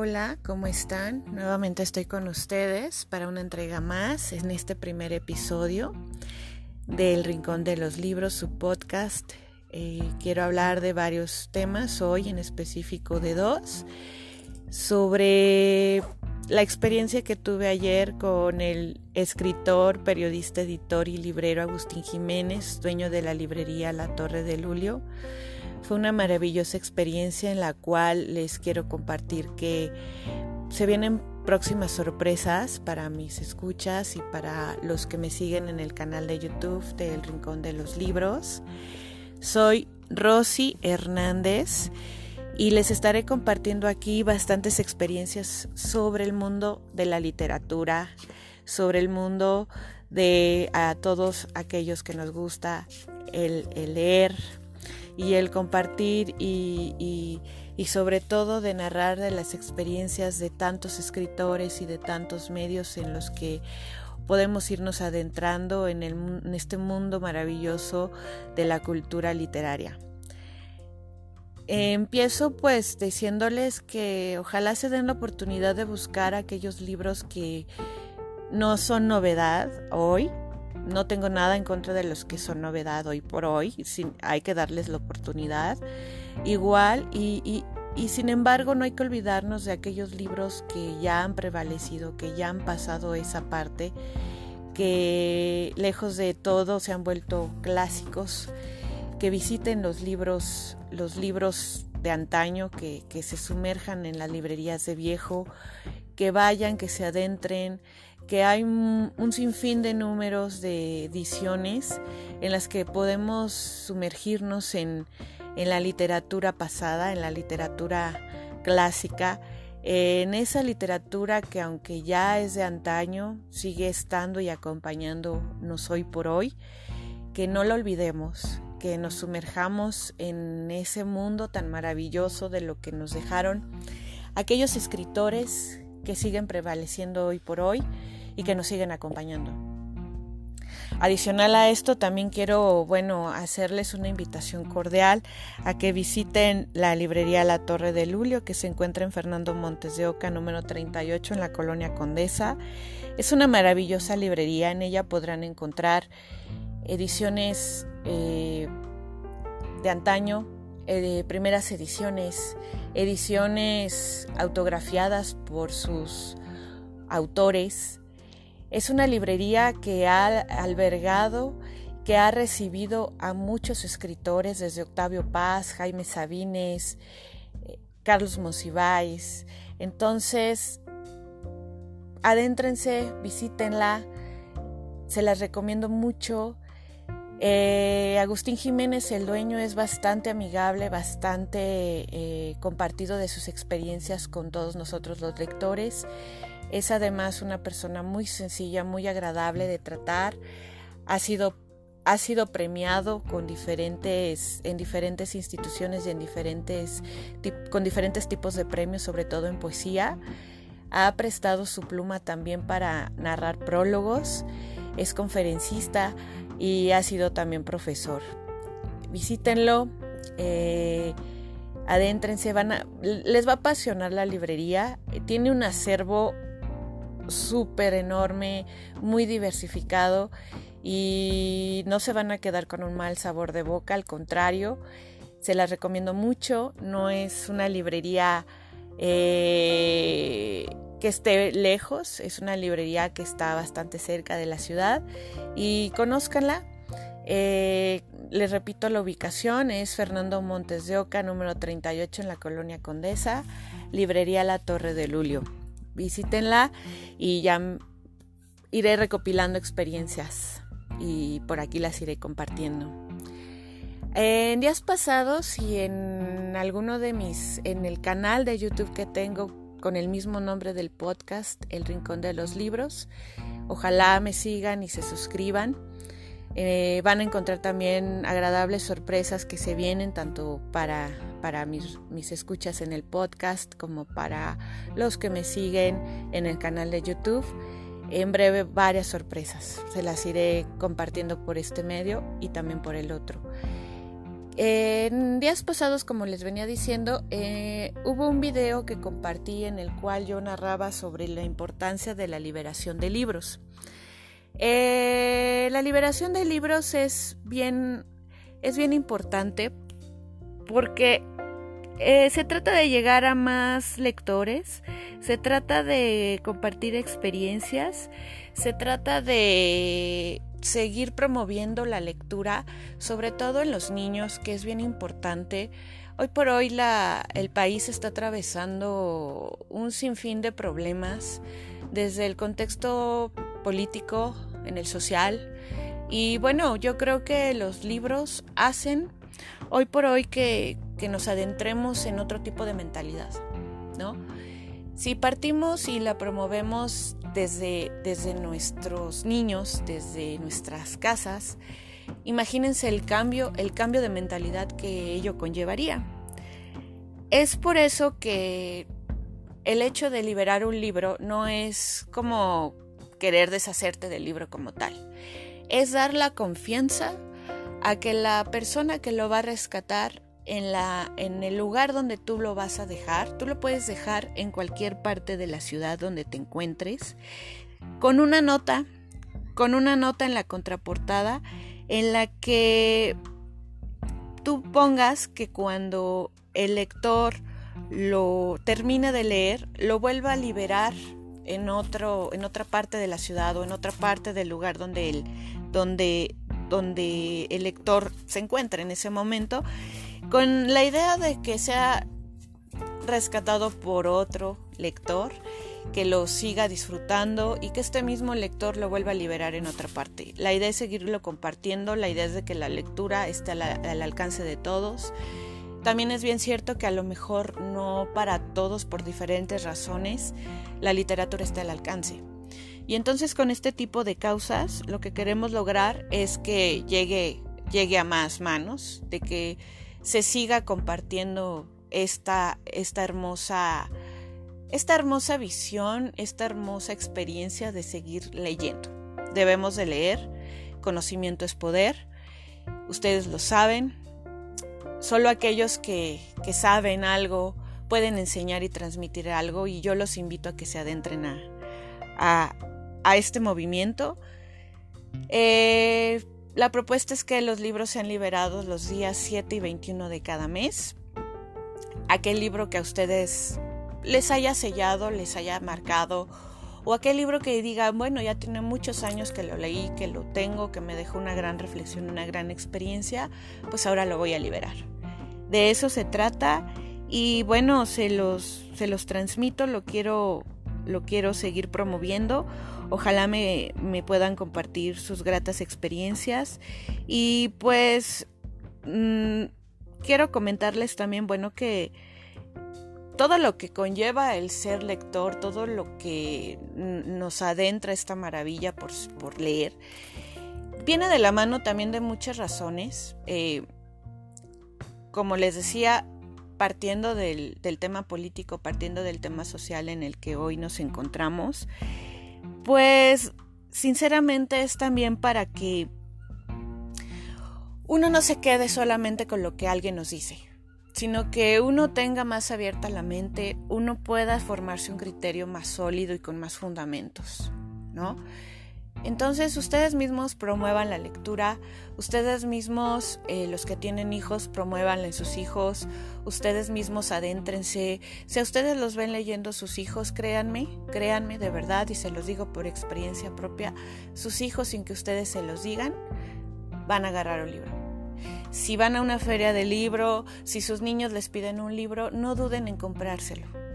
Hola, ¿cómo están? Nuevamente estoy con ustedes para una entrega más en este primer episodio del Rincón de los Libros, su podcast. Eh, quiero hablar de varios temas, hoy en específico de dos, sobre la experiencia que tuve ayer con el escritor, periodista, editor y librero Agustín Jiménez, dueño de la librería La Torre de Lulio fue una maravillosa experiencia en la cual les quiero compartir que se vienen próximas sorpresas para mis escuchas y para los que me siguen en el canal de YouTube del Rincón de los Libros. Soy Rosy Hernández y les estaré compartiendo aquí bastantes experiencias sobre el mundo de la literatura, sobre el mundo de a todos aquellos que nos gusta el leer, y el compartir y, sobre todo de narrar de las experiencias de tantos escritores y de tantos medios en los que podemos irnos adentrando en, en este mundo maravilloso de la cultura literaria. Empiezo pues diciéndoles que ojalá se den la oportunidad de buscar aquellos libros que no son novedad hoy, no tengo nada en contra de los que son novedad hoy por hoy, hay que darles la oportunidad. Igual y, y, sin embargo no hay que olvidarnos de aquellos libros que ya han prevalecido, que ya han pasado esa parte, que lejos de todo se han vuelto clásicos, que visiten los libros, los libros de antaño, que, que se sumerjan en las librerías de viejo, que vayan, que se adentren, que hay un, sinfín de números de ediciones en las que podemos sumergirnos en, la literatura pasada, en la literatura clásica, en esa literatura que aunque ya es de antaño, sigue estando y acompañándonos hoy por hoy, que no lo olvidemos, que nos sumerjamos en ese mundo tan maravilloso de lo que nos dejaron aquellos escritores que siguen prevaleciendo hoy por hoy y que nos siguen acompañando. Adicional a esto, también quiero, bueno, hacerles una invitación cordial a que visiten la librería La Torre de Lulio, que se encuentra en Fernando Montes de Oca, número 38, en la colonia Condesa. Es una maravillosa librería, en ella podrán encontrar ediciones eh, de antaño, eh, primeras ediciones, ediciones autografiadas por sus autores, es una librería que ha albergado, que ha recibido a muchos escritores, desde Octavio Paz, Jaime Sabines, eh, Carlos Monsiváis. Entonces, adéntrense, visítenla, se las recomiendo mucho. Eh, Agustín Jiménez, el dueño, es bastante amigable, bastante eh, compartido de sus experiencias con todos nosotros los lectores. Es además una persona muy sencilla, muy agradable de tratar. Ha sido, ha sido premiado con diferentes, en diferentes instituciones y en diferentes, con diferentes tipos de premios, sobre todo en poesía. Ha prestado su pluma también para narrar prólogos. Es conferencista y ha sido también profesor. Visítenlo. Eh, adéntrense, van a, les va a apasionar la librería. Tiene un acervo súper enorme, muy diversificado y no se van a quedar con un mal sabor de boca, al contrario, se las recomiendo mucho, no es una librería eh, que esté lejos, es una librería que está bastante cerca de la ciudad y conózcanla. Eh, les repito la ubicación, es Fernando Montes de Oca, número 38 en la colonia Condesa, librería La Torre de Lulio visítenla y ya iré recopilando experiencias y por aquí las iré compartiendo. En días pasados y en alguno de mis, en el canal de YouTube que tengo con el mismo nombre del podcast, El Rincón de los Libros, ojalá me sigan y se suscriban. Eh, van a encontrar también agradables sorpresas que se vienen tanto para, para mis, mis, escuchas en el podcast como para los que me siguen en el canal de YouTube. En breve varias sorpresas. Se las iré compartiendo por este medio y también por el otro. En días pasados, como les venía diciendo, eh, hubo un video que compartí en el cual yo narraba sobre la importancia de la liberación de libros. Eh, la liberación de libros es bien, es bien importante porque eh, se trata de llegar a más lectores, se trata de compartir experiencias, se trata de seguir promoviendo la lectura, sobre todo en los niños, que es bien importante. Hoy por hoy el país está atravesando un sinfín de problemas, desde el contexto político, en el social, y bueno, yo creo que los libros hacen hoy por hoy que, que nos adentremos en otro tipo de mentalidad, ¿no? Si partimos y la promovemos desde, desde nuestros niños, desde nuestras casas, imagínense el cambio, el cambio de mentalidad que ello conllevaría. Es por eso que el hecho de liberar un libro no es como querer deshacerte del libro como tal. Es dar la confianza a que la persona que lo va a rescatar en, la, en el lugar donde tú lo vas a dejar, tú lo puedes dejar en cualquier parte de la ciudad donde te encuentres, con una nota, con una nota en la contraportada en la que tú pongas que cuando el lector lo termine de leer, lo vuelva a liberar en, otro, en otra parte de la ciudad o en otra parte del lugar donde el, donde, donde el lector se encuentra en ese momento con la idea de que sea rescatado por otro lector, que lo siga disfrutando y que este mismo lector lo vuelva a liberar en otra parte. La idea es seguirlo compartiendo, la idea es de que la lectura esté al, al alcance de todos. También es bien cierto que a lo mejor no para todos por diferentes razones la literatura está al alcance. Y entonces con este tipo de causas lo que queremos lograr es que llegue, llegue a más manos, de que se siga compartiendo esta, esta hermosa esta hermosa visión, esta hermosa experiencia de seguir leyendo. Debemos de leer, conocimiento es poder, ustedes lo saben, solo aquellos que, que saben algo pueden enseñar y transmitir algo y yo los invito a que se adentren a, a, a este movimiento. Eh, la propuesta es que los libros sean liberados los días 7 y 21 de cada mes. Aquel libro que a ustedes les haya sellado, les haya marcado, o aquel libro que diga, bueno, ya tiene muchos años que lo leí, que lo tengo, que me dejó una gran reflexión, una gran experiencia, pues ahora lo voy a liberar. De eso se trata y bueno, se los, se los transmito, lo quiero, lo quiero seguir promoviendo. Ojalá me, puedan compartir sus gratas experiencias. Y pues mm, quiero comentarles también, bueno, que todo lo que conlleva el ser lector, todo lo que nos adentra esta maravilla por, por leer, viene de la mano también de muchas razones. Eh, como les decía, partiendo del, del, tema político, partiendo del tema social en el que hoy nos encontramos, pues sinceramente es también para que uno no se quede solamente con lo que alguien nos dice, sino que uno tenga más abierta la mente, uno pueda formarse un criterio más sólido y con más fundamentos, ¿no? Entonces ustedes mismos promuevan la lectura, ustedes mismos, eh, los que tienen hijos, promuevanla en sus hijos, ustedes mismos adéntrense. Si a ustedes los ven leyendo sus hijos, créanme, créanme de verdad y se los digo por experiencia propia, sus hijos sin que ustedes se los digan, van a agarrar un libro. Si van a una feria de libro, si sus niños les piden un libro, no duden en comprárselo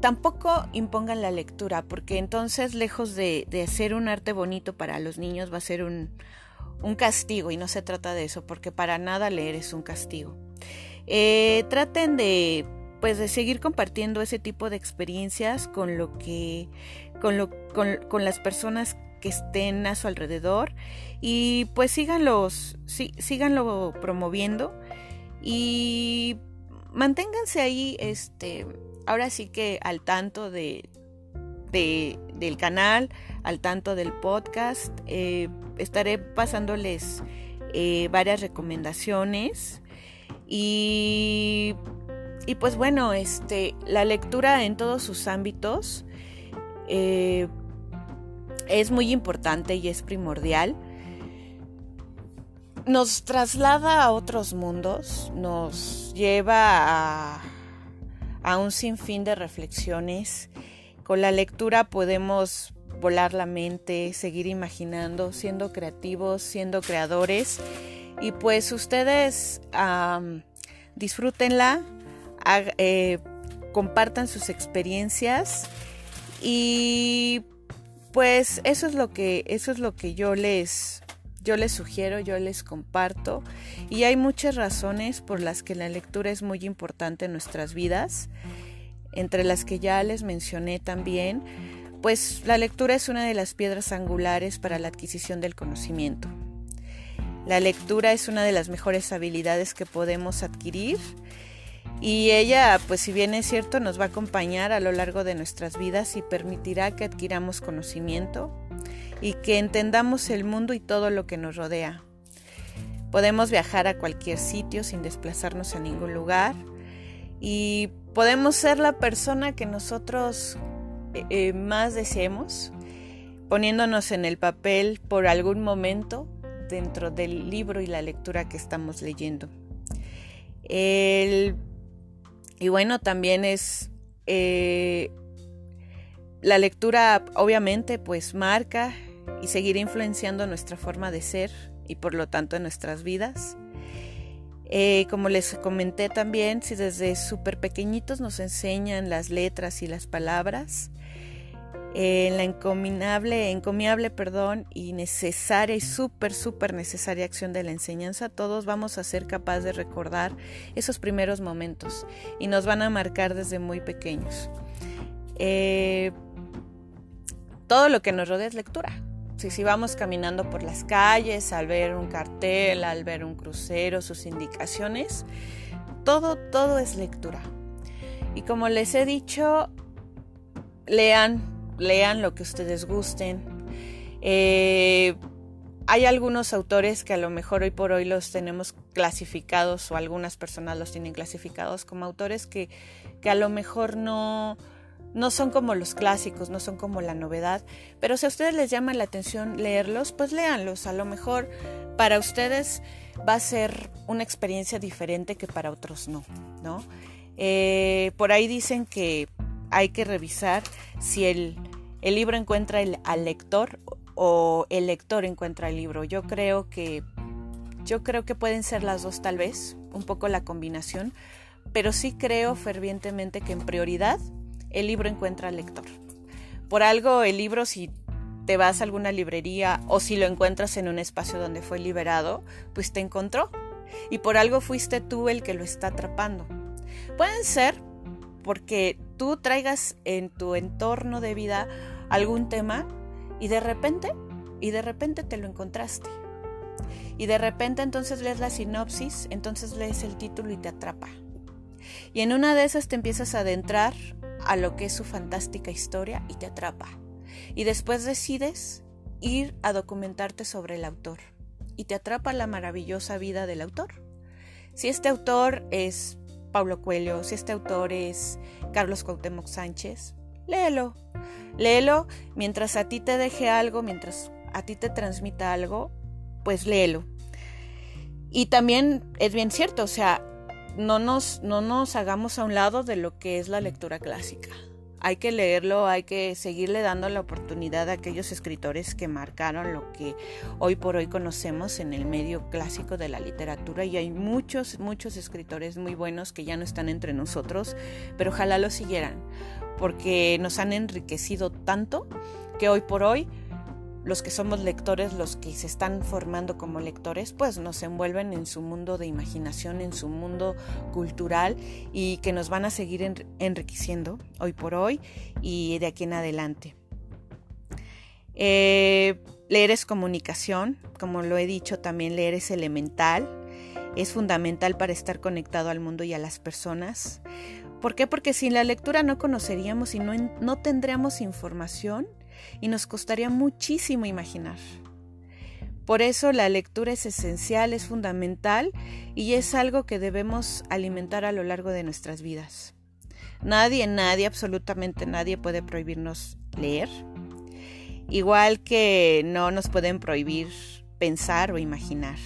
Tampoco impongan la lectura, porque entonces, lejos de, de hacer un arte bonito para los niños, va a ser un, un, castigo, y no se trata de eso, porque para nada leer es un castigo. Eh, traten de, pues, de seguir compartiendo ese tipo de experiencias con lo que, con, lo, con, con las personas que estén a su alrededor y pues síganlos, sí, síganlo promoviendo y manténganse ahí, este, ahora sí que al tanto de, del canal, al tanto del podcast. Eh, estaré pasándoles eh, varias recomendaciones y, y, pues bueno, este, la lectura en todos sus ámbitos eh, es muy importante y es primordial. Nos traslada a otros mundos, nos lleva a, a un sinfín de reflexiones. Con la lectura podemos volar la mente, seguir imaginando, siendo creativos, siendo creadores. Y pues ustedes disfrútenla, eh, compartan sus experiencias y pues eso es lo que eso es lo que yo les yo les sugiero, yo les comparto y hay muchas razones por las que la lectura es muy importante en nuestras vidas, entre las que ya les mencioné también pues la lectura es una de las piedras angulares para la adquisición del conocimiento. La lectura es una de las mejores habilidades que podemos adquirir y ella, pues si bien es cierto, nos va a acompañar a lo largo de nuestras vidas y permitirá que adquiramos conocimiento y que entendamos el mundo y todo lo que nos rodea. Podemos viajar a cualquier sitio sin desplazarnos a ningún lugar y podemos ser la persona que nosotros eh, eh, más deseemos, poniéndonos en el papel por algún momento dentro del libro y la lectura que estamos leyendo. y bueno, también es eh, la lectura obviamente pues marca y seguirá influenciando nuestra forma de ser y por lo tanto en nuestras vidas. como les comenté también, si desde súper pequeñitos nos enseñan las letras y las palabras, en la encomiable, encomiable perdón, y necesaria y súper, súper necesaria acción de la enseñanza, todos vamos a ser capaces de recordar esos primeros momentos y nos van a marcar desde muy pequeños. Eh, todo lo que nos rodea es lectura. Si, si vamos caminando por las calles, al ver un cartel, al ver un crucero, sus indicaciones, todo, todo es lectura. Y como les he dicho, lean, lean lo que ustedes gusten. Eh, hay algunos autores que a lo mejor hoy por hoy los tenemos clasificados o algunas personas los tienen clasificados como autores que, que a lo mejor no, no son como los clásicos, no son como la novedad, pero si a ustedes les llama la atención leerlos, pues léanlos. A lo mejor para ustedes va a ser una experiencia diferente que para otros no, ¿no? Eh, por ahí dicen que hay que revisar si el, el libro encuentra el, al lector o el lector encuentra el libro. Yo creo que yo creo que pueden ser las dos tal vez, un poco la combinación, pero sí creo fervientemente que en prioridad el libro encuentra al lector. Por algo el libro si te vas a alguna librería o si lo encuentras en un espacio donde fue liberado, pues te encontró. Y por algo fuiste tú el que lo está atrapando. Pueden ser porque tú traigas en tu entorno de vida algún tema y de repente, y de repente te lo encontraste. Y de repente entonces lees la sinopsis, entonces lees el título y te atrapa. Y en una de esas te empiezas a adentrar a lo que es su fantástica historia y te atrapa. Y después decides ir a documentarte sobre el autor y te atrapa la maravillosa vida del autor. Si este autor es Paulo Coelho, si este autor es Carlos Cuauhtémoc Sánchez, léelo. Léelo mientras a ti te deje algo, mientras a ti te transmita algo, pues léelo. Y también es bien cierto, o sea, no nos, no nos hagamos a un lado de lo que es la lectura clásica. Hay que leerlo, hay que seguirle dando la oportunidad a aquellos escritores que marcaron lo que hoy por hoy conocemos en el medio clásico de la literatura y hay muchos, muchos escritores muy buenos que ya no están entre nosotros, pero ojalá lo siguieran, porque nos han enriquecido tanto que hoy por hoy los que somos lectores, los que se están formando como lectores, pues nos envuelven en su mundo de imaginación, en su mundo cultural y que nos van a seguir enriqueciendo hoy por hoy y de aquí en adelante. Eh, leer es comunicación, como lo he dicho también, leer es elemental, es fundamental para estar conectado al mundo y a las personas. ¿Por qué? Porque sin la lectura no conoceríamos y no, no tendríamos información y nos costaría muchísimo imaginar. Por eso la lectura es esencial, es fundamental y es algo que debemos alimentar a lo largo de nuestras vidas. Nadie, nadie, absolutamente nadie puede prohibirnos leer. Igual que no nos pueden prohibir pensar o imaginar.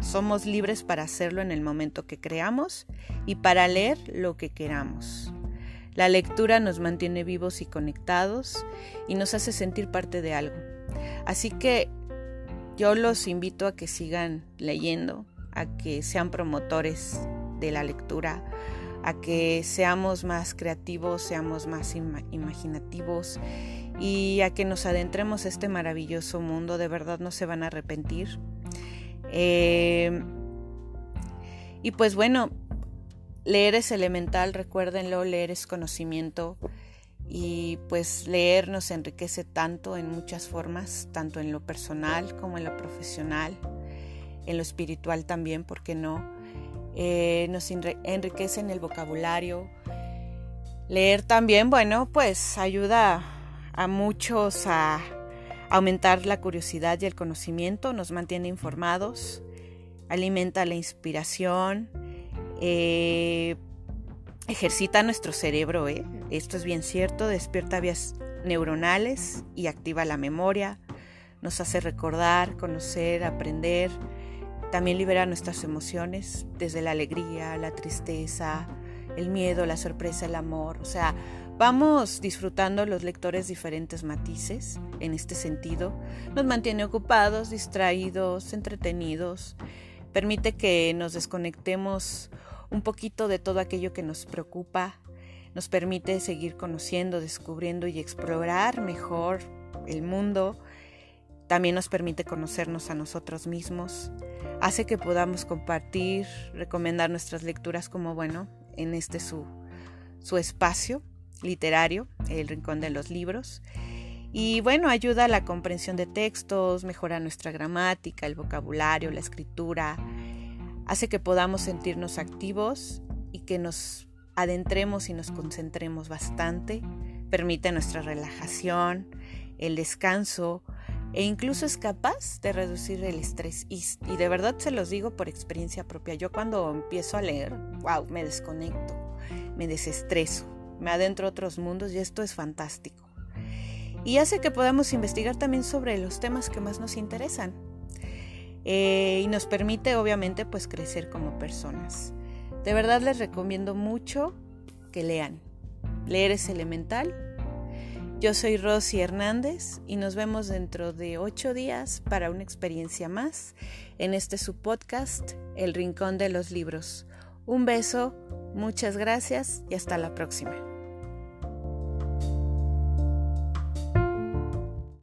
Somos libres para hacerlo en el momento que creamos y para leer lo que queramos. La lectura nos mantiene vivos y conectados y nos hace sentir parte de algo. Así que yo los invito a que sigan leyendo, a que sean promotores de la lectura, a que seamos más creativos, seamos más imaginativos y a que nos adentremos a este maravilloso mundo. De verdad no se van a arrepentir. Eh, y pues bueno, leer es elemental, recuérdenlo, leer es conocimiento y pues leer nos enriquece tanto en muchas formas, tanto en lo personal como en lo profesional, en lo espiritual también, ¿por qué no? Eh, nos enriquece en el vocabulario. Leer también, bueno, pues ayuda a muchos a aumentar la curiosidad y el conocimiento, nos mantiene informados, alimenta la inspiración, eh, ejercita nuestro cerebro, ¿eh? esto es bien cierto, despierta vías neuronales y activa la memoria, nos hace recordar, conocer, aprender, también libera nuestras emociones, desde la alegría, la tristeza, el miedo, la sorpresa, el amor, o sea, vamos disfrutando los lectores diferentes matices en este sentido, nos mantiene ocupados, distraídos, entretenidos, permite que nos desconectemos un poquito de todo aquello que nos preocupa, nos permite seguir conociendo, descubriendo y explorar mejor el mundo, también nos permite conocernos a nosotros mismos, hace que podamos compartir, recomendar nuestras lecturas como, bueno, en este su, su espacio literario, el Rincón de los Libros. Y bueno, ayuda a la comprensión de textos, mejora nuestra gramática, el vocabulario, la escritura, hace que podamos sentirnos activos y que nos adentremos y nos concentremos bastante, permite nuestra relajación, el descanso e incluso es capaz de reducir el estrés. Y, de verdad se los digo por experiencia propia. Yo cuando empiezo a leer, wow, me desconecto, me desestreso, me adentro a otros mundos y esto es fantástico. Y hace que podamos investigar también sobre los temas que más nos interesan. Eh, y nos permite obviamente pues crecer como personas. De verdad les recomiendo mucho que lean. Leer es elemental. Yo soy Rosy Hernández y nos vemos dentro de ocho días para una experiencia más en este su podcast, El Rincón de los Libros. Un beso, muchas gracias y hasta la próxima.